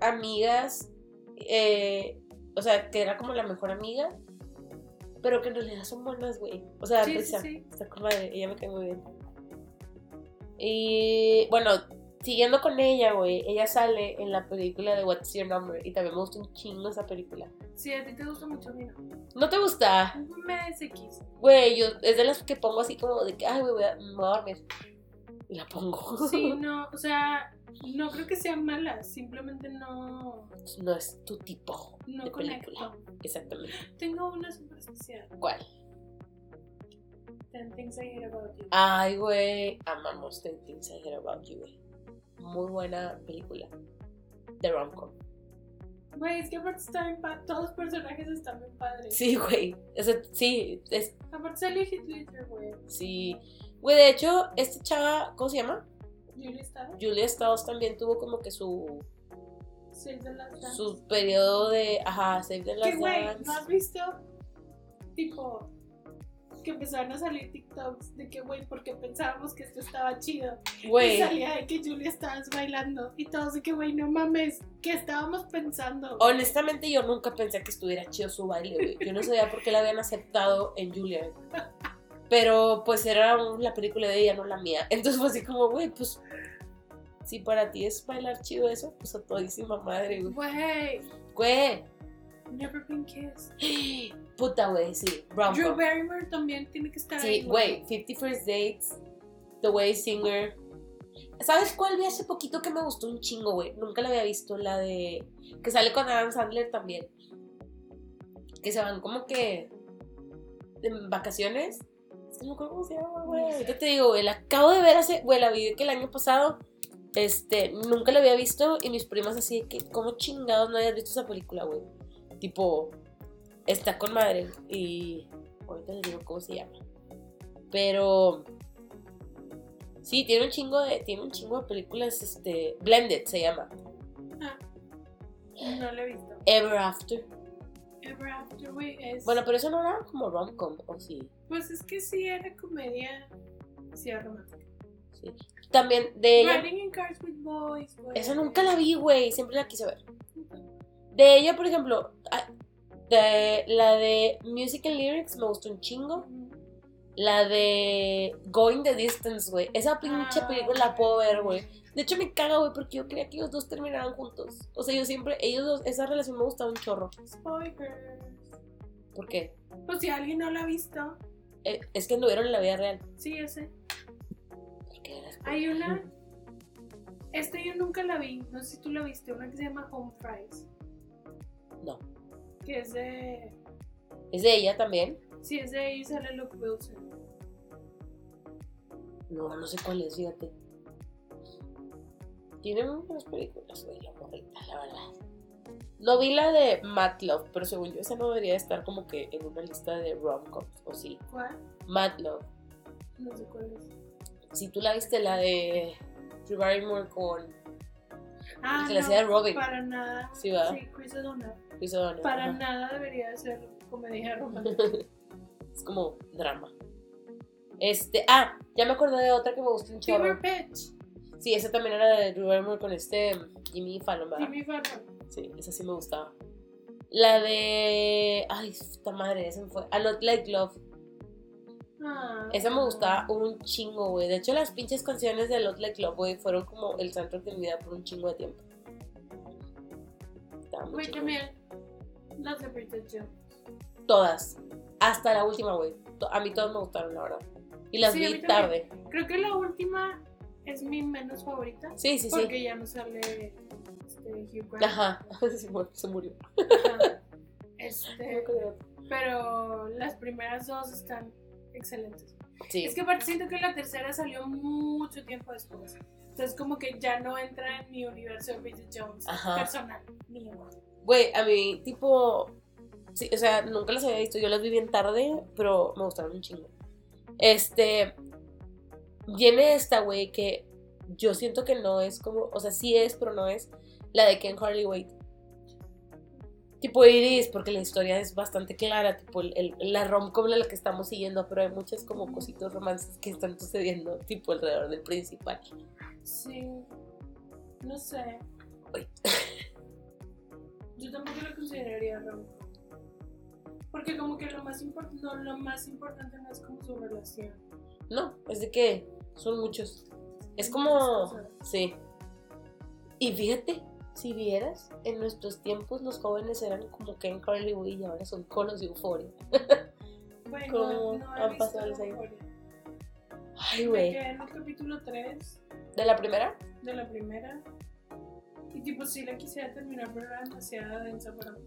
amigas, eh, o sea, que era como la mejor amiga, pero que en realidad son buenas, güey. O sea, Sí, sí, risa. sí. Está con madre, ella me cae muy bien. Y bueno, siguiendo con ella, güey, ella sale en la película de What's Your Number y también me gusta un chingo esa película. Sí, a ti te gusta mucho, a mí no. ¿No te gusta? Me. Güey, yo es de las que pongo así como de que, ay, güey, me voy a dormir. Y la pongo. Sí, (laughs) no, o sea, no creo que sea mala, simplemente no, no es tu tipo no de conecto. película. Exactamente. Tengo una súper especial. ¿Cuál? Ten Things I Hate About You. Ay, güey, amamos Ten Things I Hear About You, güey. Muy buena película. De rom-com. Güey, es que aparte está bien padre, todos los personajes están bien padres. Sí, güey. O sea, sí, es, Aparte sale Heath Ledger, güey. sí. Güey, de hecho, esta chava, ¿cómo se llama? Julia está. Julia Stiles también tuvo como que su, Save the Last Dance. su periodo de, ajá, Save the Que Last güey, Dance. ¿no has visto? Tipo, que empezaron a salir TikToks de que, güey, porque pensábamos que esto estaba chido. Y Güey, salía de que Julia estabas bailando. Y todos de que, güey, no mames, ¿qué estábamos pensando? honestamente yo nunca pensé que estuviera chido su baile, güey. Yo no sabía por qué la habían aceptado en Julia. Pero pues era la película de ella, no la mía. Entonces fue así como, güey, pues si para ti es bailar chido eso, pues a todísima madre, güey. Güey, Güey, Never Been Kissed. puta, güey, sí. Drew. Barrymore también tiene que estar ahí. Sí, güey, Fifty First Dates, The Way Singer. ¿Sabes cuál vi hace poquito que me gustó un chingo, güey? Nunca la había visto, la de... Que sale con Adam Sandler también. Que se van como que... En vacaciones. No me acuerdo cómo se llama, güey. Ahorita te digo, güey, la acabo de ver hace... Güey, la vi que el año pasado... Este, nunca la había visto y mis primas así de que, ¿cómo chingados no hayas visto esa película, güey? Tipo, está con madre y ahorita les digo cómo se llama. Pero sí, tiene un chingo de tiene un chingo de películas este Blended se llama. No lo he visto. Ever After. Ever After, güey, es. Bueno, pero eso no era como rom-com, o sí. Pues es que sí era comedia. Sí, era romántica. sí. También de ella Riding in Cars with Boys, güey. esa nunca la vi, güey, siempre la quise ver. De ella, por ejemplo, ah, de la de Music and Lyrics me gustó un chingo. La de Going the Distance, güey. Esa pinche Ah. película la puedo ver, güey. De hecho, me caga, güey, porque yo quería que ellos dos terminaran juntos. O sea, yo siempre, ellos dos, esa relación me gustaba un chorro. Spoilers. ¿Por qué? Pues si alguien no la ha visto, Eh, es que anduvieron en la vida real. sí, yo sé. ¿Por qué eras- Hay una. Esta yo nunca la vi. No sé si tú la viste. Una que se llama Home Fries. No. Que es de. ¿Es de ella también? Sí, es de ahí sale Luke Wilson. No, no sé cuál es, fíjate. Tiene buenas películas, güey, la morrita, la verdad. No vi la de Mad Love, pero según yo esa no debería estar como que en una lista de rom-coms, ¿o sí? ¿Cuál? Mad Love. No sé cuál es. Si tú la viste, la de Drew Barrymore con Ah, que la hacía de Robin. Para nada. Sí, ¿verdad? Sí, Chris O'Donnell. Chris O'Donnell, Para ajá. nada debería de ser comedia romántica. (laughs) es como drama. Este, ah, ya me acordé de otra que me gustó un chorro. Fever Pitch. Sí, esa también era de Drew Barrymore con este Jimmy Fallon, ¿verdad? Jimmy Fallon. Sí, esa sí me gustaba. La de. Ay, esta madre, esa me fue. A Not Like Love. Ah. Esa me gustaba un chingo, güey. De hecho, las pinches canciones de Not Like Love, güey, fueron como el soundtrack de mi vida por un chingo de tiempo. Güey, también. Las de Bridget. Todas. Hasta la última, güey. A mí todas me gustaron, la verdad. Y las Sí, vi tarde. Creo que la última es mi menos favorita. Sí, sí, Porque sí. ya no sale este, Hugh Grant. Ajá. (laughs) Sí, se murió. Ajá. Este, pero las primeras dos están excelentes. Sí. Es que aparte siento que la tercera salió mucho tiempo después. Entonces como que ya no entra en mi universo de Bridget Jones Ajá. personal mío. Güey, a mí, tipo, Sí, o sea, nunca las había visto. Yo las vi bien tarde, pero me gustaron un chingo. Este. Viene esta, güey, que yo siento que no es como. O sea, sí es, pero no es. La de Ken Harley Wait. Tipo Iris, porque la historia es bastante clara. Tipo, el, el- la rom-com la que estamos siguiendo, pero hay muchas como cositos romances que están sucediendo, tipo alrededor del principal. Sí. No sé. Uy. Yo tampoco lo consideraría rom Porque como que lo más, import- no, lo más importante no es como su relación. No, es de que son muchos. Es como. Sí. Y fíjate, si vieras, en nuestros tiempos los jóvenes eran como Ken Carly Way y ahora son conos de euforia. (laughs) Bueno, ¿Cómo no, han pasado los años? Ay, güey. en el capítulo 3 ¿De la primera? de la primera. Y tipo, sí la quisiera terminar, pero era demasiado densa para mí.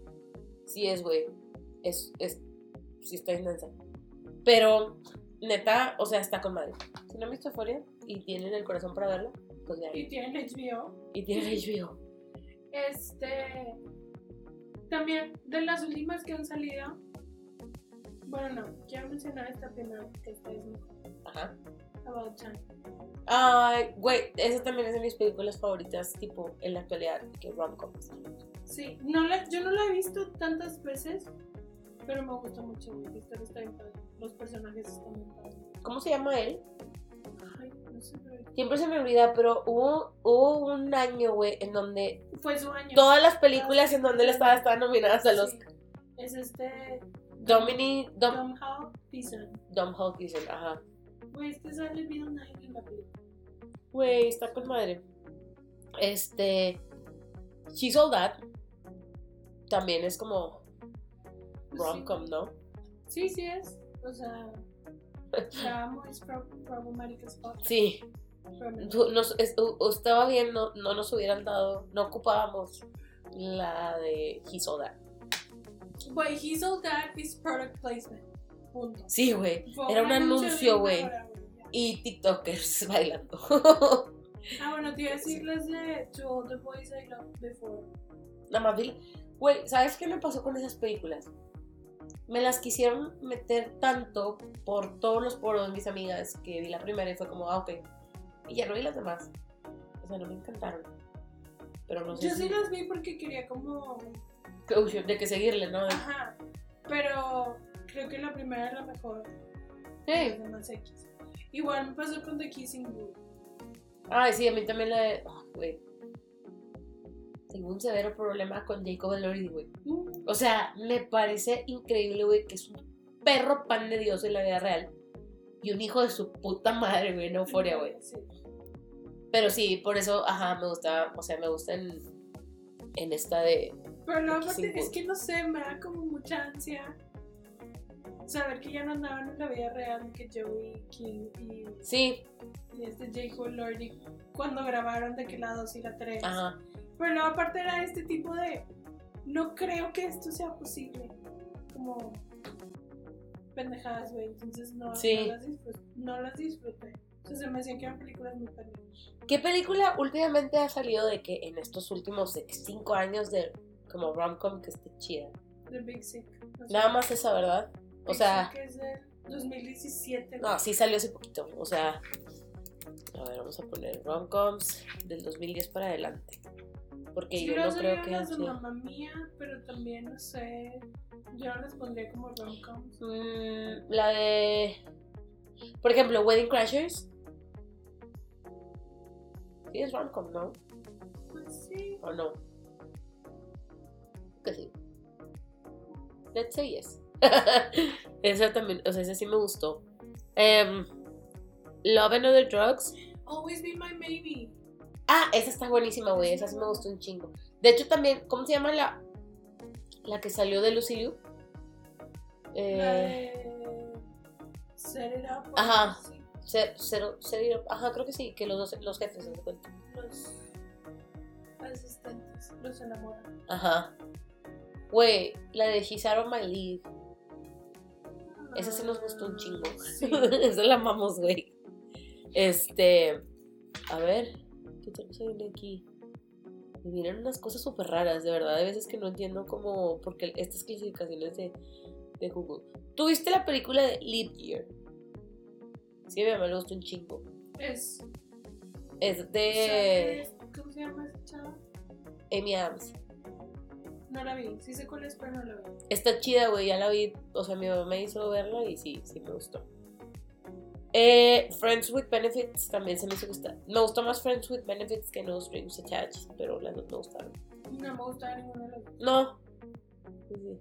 Sí es, güey. Es, es. Sí está intensa. Pero, neta, o sea, está con madre. Si no han visto euforia y tienen el corazón para verla, pues ya. Y tienen HBO. Y tienen HBO. Este. También, de las últimas que han salido. Bueno, no, quiero mencionar esta primera que esta es mejor. Ajá. About Time. Ay, güey, esa también es de mis películas favoritas, tipo, en la actualidad, que rom-coms. Sí, no la, yo no la he visto tantas veces, pero me gusta mucho. güey, La historia está bien padre. Los personajes están bien padres. ¿Cómo se llama él? Ay, no sé, pero. Siempre se me olvida, pero hubo, hubo un año, güey, en donde Fue su año. todas las películas en donde él estaba estaban nominadas a los Sí. Es este. Dominic, Dom, Tom Hawkinson. Dom Hawkinson, ajá. Güey, este sale Bill Knight en la película. Güey, está con madre. Este, She's All That también es como rom-com, sí. ¿no? Sí, sí es. O sea, la amo, es pro- problematic as fuck. Sí, nos, es- estaba bien, no, no nos hubieran dado, no ocupábamos la de He's All That. Güey, He's All That is product placement. Punto. Sí, güey, era un anuncio, güey. Y TikTokers (laughs) bailando. Ah, bueno, te iba a decir las de To All the Boys I Loved Before. Nada más güey, ¿sabes qué me pasó con esas películas? Me las quisieron meter tanto por todos los poros de mis amigas que vi la primera y fue como, ah, ok. Y ya no vi las demás. O sea, no me encantaron. Pero no sé Yo si- sí las vi porque quería como. de que seguirle, ¿no? Ajá. Pero creo que la primera es la mejor. Sí. Las demás X. Igual me pasó con The Kissing Booth. Ay, sí, a mí también la de. ah, güey. Tengo un severo problema con Jacob Elordi, güey. O sea, me parece increíble, güey, que es un perro pan de Dios en la vida real. Y un hijo de su puta madre, güey, en euforia, güey. Sí. Pero sí, por eso, ajá, me gusta, o sea, me gusta en, en esta de... Pero Kissing aparte es que no sé, me da como mucha ansia saber que ya no andaban en la vida real que Joey King y, Sí, y este Jacob Lordy cuando grabaron de que la 2 y la 3. ajá. Pero luego aparte era este tipo de no creo que esto sea posible. Como pendejadas, güey. Entonces no, Sí. no las disfruté. No las disfruté. O sea, se me hacían que eran películas muy pendejas. ¿Qué película últimamente ha salido de que en estos últimos cinco años de como rom-com que esté chida? The Big Sick. no sé. Nada más esa, ¿verdad? O Big sea, Sick es del 2017. no, sí salió hace poquito. O sea, a ver, vamos a poner rom-coms del 2010 para adelante. Porque Sí, yo no creo que... las de sí. Mamma Mía, pero también no sé. Yo no las pondría como rom-coms. Mm, la de... Por ejemplo, Wedding Crashers. Sí, es rom-com, ¿no? Pues sí. ¿O no? Que sí. Let's say yes. (laughs) esa también, o sea, esa sí me gustó. Em, Love and Other Drugs. Always be my maybe. Ah, esa está buenísima, güey. Esa sí me gustó un chingo. De hecho, también, ¿cómo se llama la, la que salió de Lucy Liu? Eh, o Ajá. Ser- Ser- Ser- ajá, creo que sí, que los, dos, los jefes se cuenta. Los asistentes los enamoran. Ajá. Güey, la de of My League. Esa sí nos gustó un chingo. Ah, Sí. (laughs) Esa la amamos, güey. Este. A ver. ¿Qué tenemos ahí de aquí? Me vienen unas cosas súper raras, de verdad. Hay veces que no entiendo cómo. Porque estas clasificaciones de, de Google. ¿Tuviste la película de Leap Year? Sí, a mi mamá le gustó un chingo. Es. Es de ¿Cómo se llama esa chava? Amy Adams. No la vi. Sí sé cuál es, pero no la vi. Está chida, güey. Ya la vi. O sea, mi mamá me hizo verla y sí, sí me gustó. Eh, Friends with Benefits también se me hizo está. Me gustó más Friends with Benefits que No Strings Attached, pero las dos me gustaron. No me gustaba ninguna de las dos. No. Sí, sí.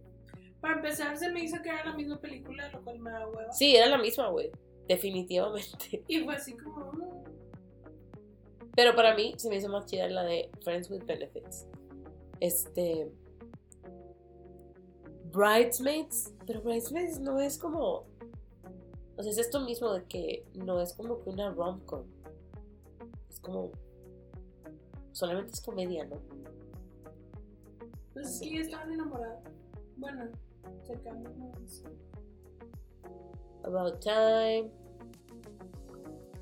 Para empezar, se me hizo que era la misma película, lo cual me da hueva. Sí, era la misma, güey. Definitivamente. (laughs) Y fue así como. mm, Pero para mí se me hizo más chida la de Friends with Benefits. Este. Bridesmaids. Pero Bridesmaids no es como. O sea, es esto mismo de que no es como que una rom-com. Es como. Solamente es comedia, ¿no? Pues es que ya estaban enamorados. Bueno, cercanos, no sé. About Time.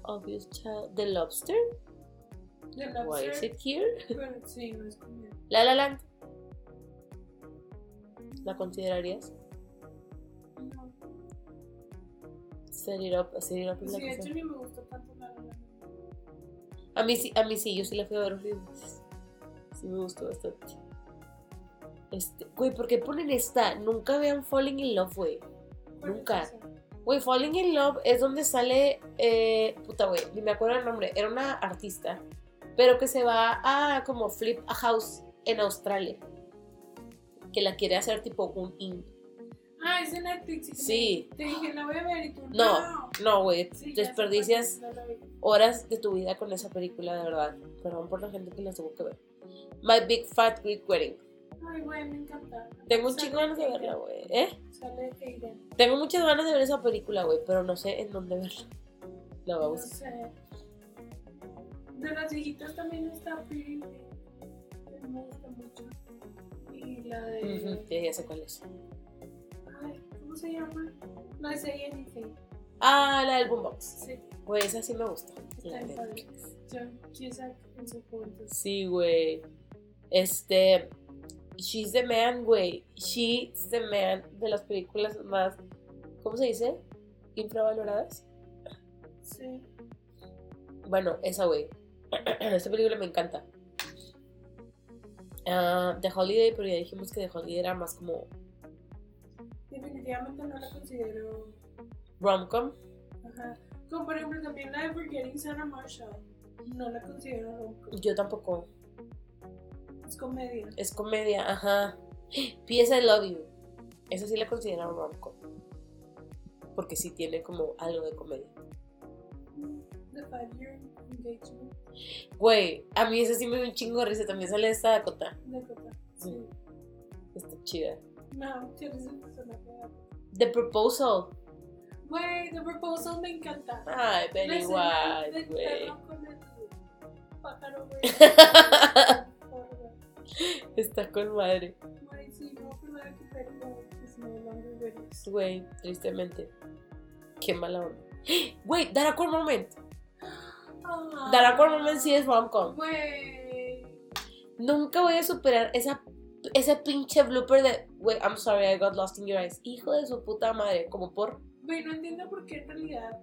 Obvious Child. The Lobster. The Why is Lobster. it here? Pero sí, no es comedia. La La Land. ¿La considerarías? Set it up, set it up es la Sí, de hecho ni me gustó tanto la La Land. A mí sí, a mí sí, yo sí la fui a ver varias veces. Sí me gustó bastante. Este, güey, ¿por qué ponen esta? Nunca vean Falling in Love, güey. ¿Cuál es Nunca. Güey, Falling in Love es donde sale, eh, puta, güey, ni me acuerdo el nombre. Era una artista, pero que se va a como flip a house en Australia. Que la quiere hacer tipo un in. Ah, es de Netflix. que Sí. Te dije, la voy a ver y tú. No, no, güey, Sí, desperdicias no la vi. horas de tu vida con esa película, de verdad. Perdón por la gente que las tuvo que ver. My Big Fat Greek Wedding. Ay, güey, me encanta. Tengo un chingo ganas de verla, güey. ¿Eh? Sale Aiden. Tengo muchas ganas de ver esa película, güey, pero no sé en dónde verla. La voy a No buscar. sé. De las viejitas también está Pretty me gusta mucho. Y la de. Ujú, ya, ya sé cuál es. ¿Cómo se llama? No es Say Anything. Ah, la del Boombox. Sí, Güey, esa sí me gusta. La está de- en padre. John Cusack en su juventud. Sí, güey. Este. She's the Man, güey. She's the Man de las películas más. ¿Cómo se dice? Infravaloradas. Sí. Bueno, esa, güey. (clears throat) Esta película me encanta. Ah, The Holiday, pero ya dijimos que The Holiday era más como Definitivamente no la considero. rom-com. Ajá. Como por ejemplo también la de Forgetting Sarah Marshall. No la considero rom-com. Yo tampoco. Es comedia. Es comedia, ajá. P.S. I Love You. Esa sí la considero rom-com. Porque sí tiene como algo de comedia. The Five Year Engagement. Güey, a mí esa sí me dio un chingo de risa. También sale esta Dakota. Dakota. Sí. Está chida. No, tienes el personaje. The Proposal. Güey, The Proposal me encanta. Ay, escena White, güey. pájaro, güey. (laughs) Está con madre. Güey, sí, no, que. Güey, tristemente. Qué mala onda. (gasps) Güey, That Awkward Moment. (gasps) That Awkward Moment sí es rom-com. Güey. Nunca voy a superar esa, ese pinche blooper de, güey, I'm sorry, I got lost in your eyes. Hijo de su puta madre, como por... Güey, no entiendo por qué en realidad.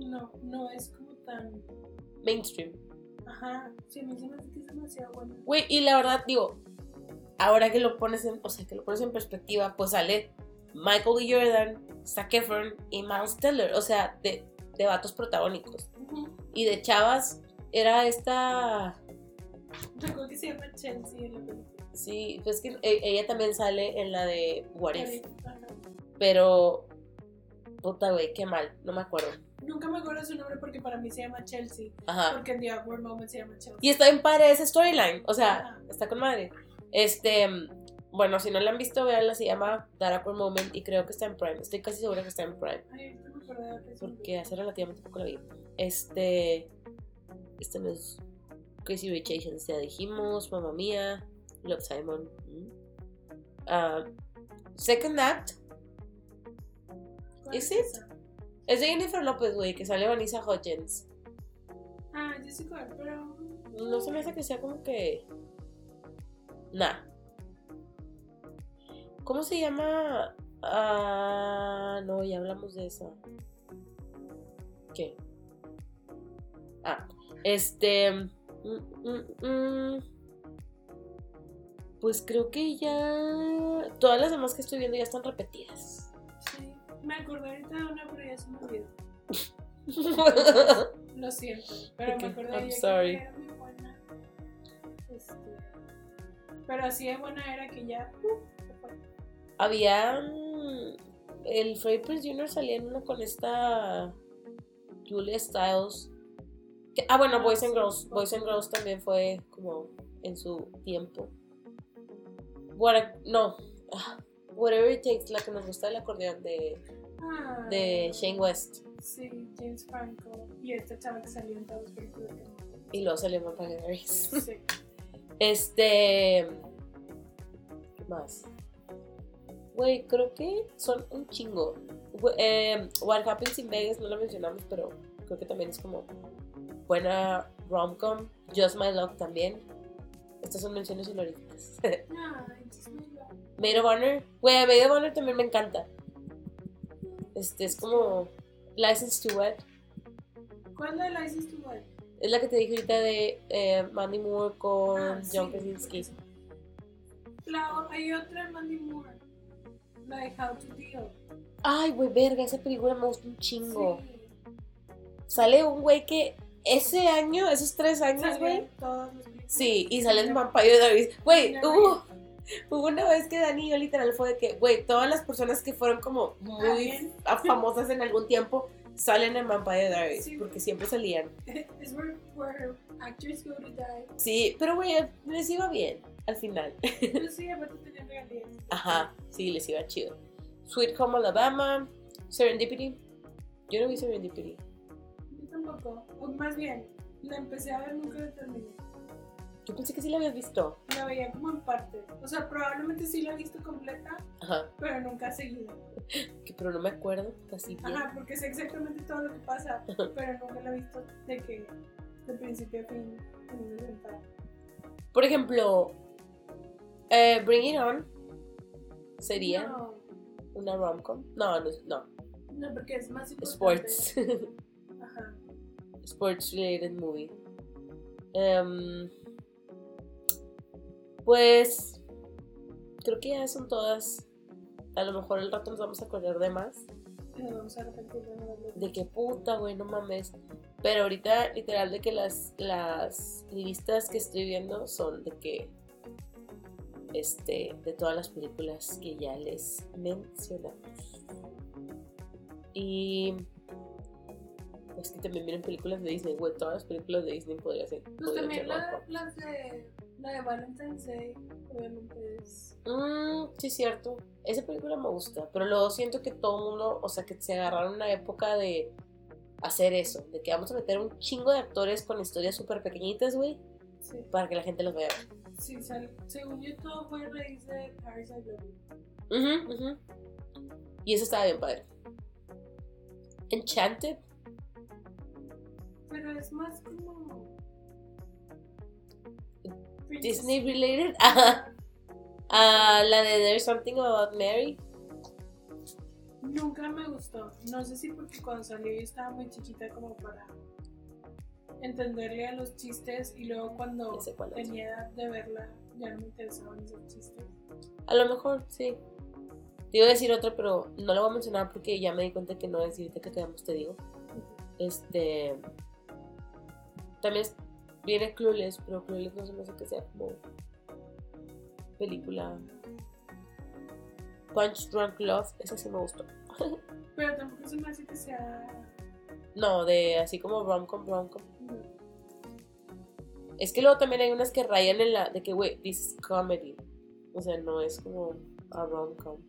No, no es como tan. mainstream. Ajá, sí, a mí se me hace que es demasiado bueno. Güey, y la verdad, digo, ahora que lo pones en, o sea, que lo pones en perspectiva, pues sale Michael B. Jordan, Zac Efron y Miles Teller, o sea, de, de vatos protagónicos. Y de chavas, era esta... Recuerdo que se llama Chelsea en la película. Sí, pues que e- ella también sale en la de What If, pero... Puta, güey, qué mal, no me acuerdo. Nunca me acuerdo su nombre porque para mí se llama Chelsea. Ajá. Porque en The Awkward Moment se llama Chelsea. Y está bien padre ese storyline. O sea, Ajá. está con madre. Este. Bueno, si no la han visto, veanla. Se llama That Awkward Moment. Y creo que está en Prime. Estoy casi segura que está en Prime. Ay, ahorita me un- Porque hace relativamente poco la vi. Este. Este no es. Crazy Rich Asians, ya dijimos. Mamma Mía. Love Simon. Ah, Second Act. ¿Cuál ¿Is es it? esa? Es de Jennifer Lopez, güey. Que sale Vanessa Hudgens. Ah, yo sé cuál, pero. no se me hace que sea como que. Nah. ¿Cómo se llama? Ah, no, ya hablamos de esa. ¿Qué? Ah, este. Mm, mm, mm. Pues creo que ya. Todas las demás que estoy viendo ya están repetidas. Sí. Me acordé ahorita de una, pero ya se me olvidó. (laughs) Lo siento. Pero me acordé I'm de sorry. que era muy buena. Este, pero así de buena era que ya. uh. Había. El Prinze Jr. salía en una con esta. Julia Stiles. Ah, bueno, Boys and Girls. Boys and Girls también fue como en su tiempo. What- no. ah, Whatever It Takes, la que nos gusta del acordeón de, Ah, de Shane West. Sí, James Franco. Y esta chava que salió en que no- Y luego salió Vampire Diaries. Sí. (laughs) Este. ¿Qué más? Güey, creo que son un chingo. Eh, What Happens in Vegas no lo mencionamos, pero creo que también es como buena rom-com. Just My Luck también. Estas son menciones honoríficas. Luck. (laughs) Maid of Honor. Güey, Maid of Honor también me encanta. Este es como License to Wed. ¿Cuál es la License to Wed? Es la que te dije ahorita de eh, Mandy Moore con Ah, John sí. Krasinski. La, hay otra de Mandy Moore. La de How to Deal. Ay, güey, verga, esa película me gusta un chingo. Sí. Sale un güey que ese año, esos tres años, güey. Sí, y sale el Vampire Diaries. Güey, hubo, hubo una vez que Dani y yo literal fue de que, güey, todas las personas que fueron como muy famosas en algún tiempo salen en Vampire Diaries, Sí. porque siempre salían. Es where, where actors go to die. Sí, pero güey, les iba bien al final. Pero sí, aparte tenían regalías. Ajá, sí, les iba chido. Sweet Home Alabama, Serendipity. Yo no vi Serendipity. Tampoco. O más bien, la empecé a ver, nunca la terminé. Yo pensé que sí la habías visto. La veía como en partes. O sea, probablemente sí la he visto completa, Ajá, pero nunca seguido. que pero no me acuerdo así bien. Ajá, porque sé exactamente todo lo que pasa, pero nunca la he visto de que de principio a fin en. Por ejemplo, eh, Bring It On sería No, una rom-com. No, no, no. no, porque es más importante. Sports. (laughs) Sports related movie. Em, pues creo que ya son todas. A lo mejor el rato nos vamos a acordar de más. Vamos a de. De que puta, güey, no mames. Pero ahorita, literal, de que las, las listas que estoy viendo son de que. Este, de todas las películas que ya les mencionamos. Y. Es que también vienen películas de Disney, güey. Todas las películas de Disney podría ser. Pues podrían también ser la, las de, la de Valentine's Day, obviamente es. Mm, sí, cierto. Esa película me gusta, pero luego siento que todo el mundo, o sea, que se agarraron una época de hacer eso, de que vamos a meter un chingo de actores con historias súper pequeñitas, güey, Sí, para que la gente los vea. sí según yo todo fue raíz de Paris I Love You. Y eso estaba bien padre. Enchanted, Pero es más como. Disney related. Ajá. (laughs) Ah, la de There's Something About Mary. Nunca me gustó. No sé si porque cuando salió yo estaba muy chiquita como para entenderle a los chistes y luego cuando tenía edad de verla ya no me interesaban esos chistes. A lo mejor, sí. Te iba a decir otra, pero no la voy a mencionar porque ya me di cuenta que no es ahorita que quedamos, te digo. Este. También viene Clueless, pero Clueless no se me hace que sea como. Película. Punch Drunk Love, esa sí me gustó. (laughs) Pero tampoco se me hace que sea. No, de así como rom-com, rom-com. Es que luego también hay unas que rayan en la. de que, güey, this is comedy. O sea, no es como a rom-com.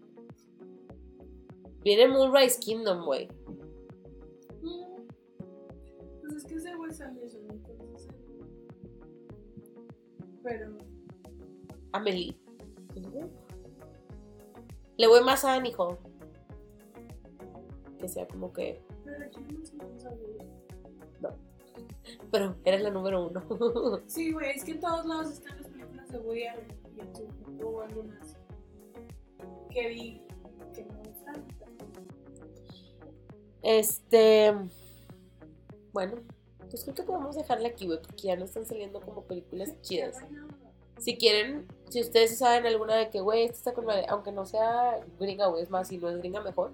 Viene Moonrise Kingdom, güey. Es que ese Wes Anderson, entonces. Pero. Amelie. Le voy más a Annie Hall. Que sea como que. Pero aquí no sabe. Pero eres la número uno. (laughs) Sí, güey, es que en todos lados están las películas de Woody Allen y su hubo algunas que vi que me gustan. Este. Bueno, pues creo que podemos dejarla aquí, güey, porque ya no están saliendo como películas chidas. Si quieren, si ustedes saben alguna de que, güey, esta está con madre, aunque no sea gringa, güey, es más, si no es gringa, mejor.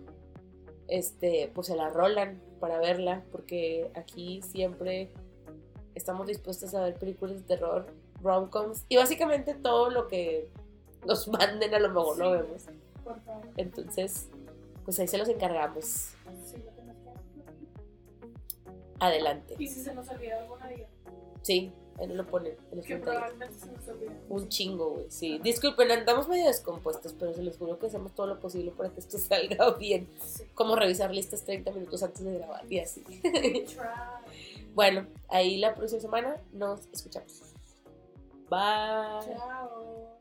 Este, pues se la rolan para verla, porque aquí siempre estamos dispuestos a ver películas de terror, rom-coms, y básicamente todo lo que nos (laughs) manden a lo mejor lo vemos. Entonces, pues ahí se los encargamos. Adelante. Y si se nos olvida alguna día, Sí, ahí nos lo ponen en que probablemente se nos olvida. Un chingo, güey. Sí. Disculpen, andamos medio descompuestos, pero se los juro que hacemos todo lo posible para que esto (laughs) salga bien. Sí. Como revisar listas 30 minutos antes de grabar y así. (laughs) Bueno, ahí la próxima semana nos escuchamos. Bye. Chao.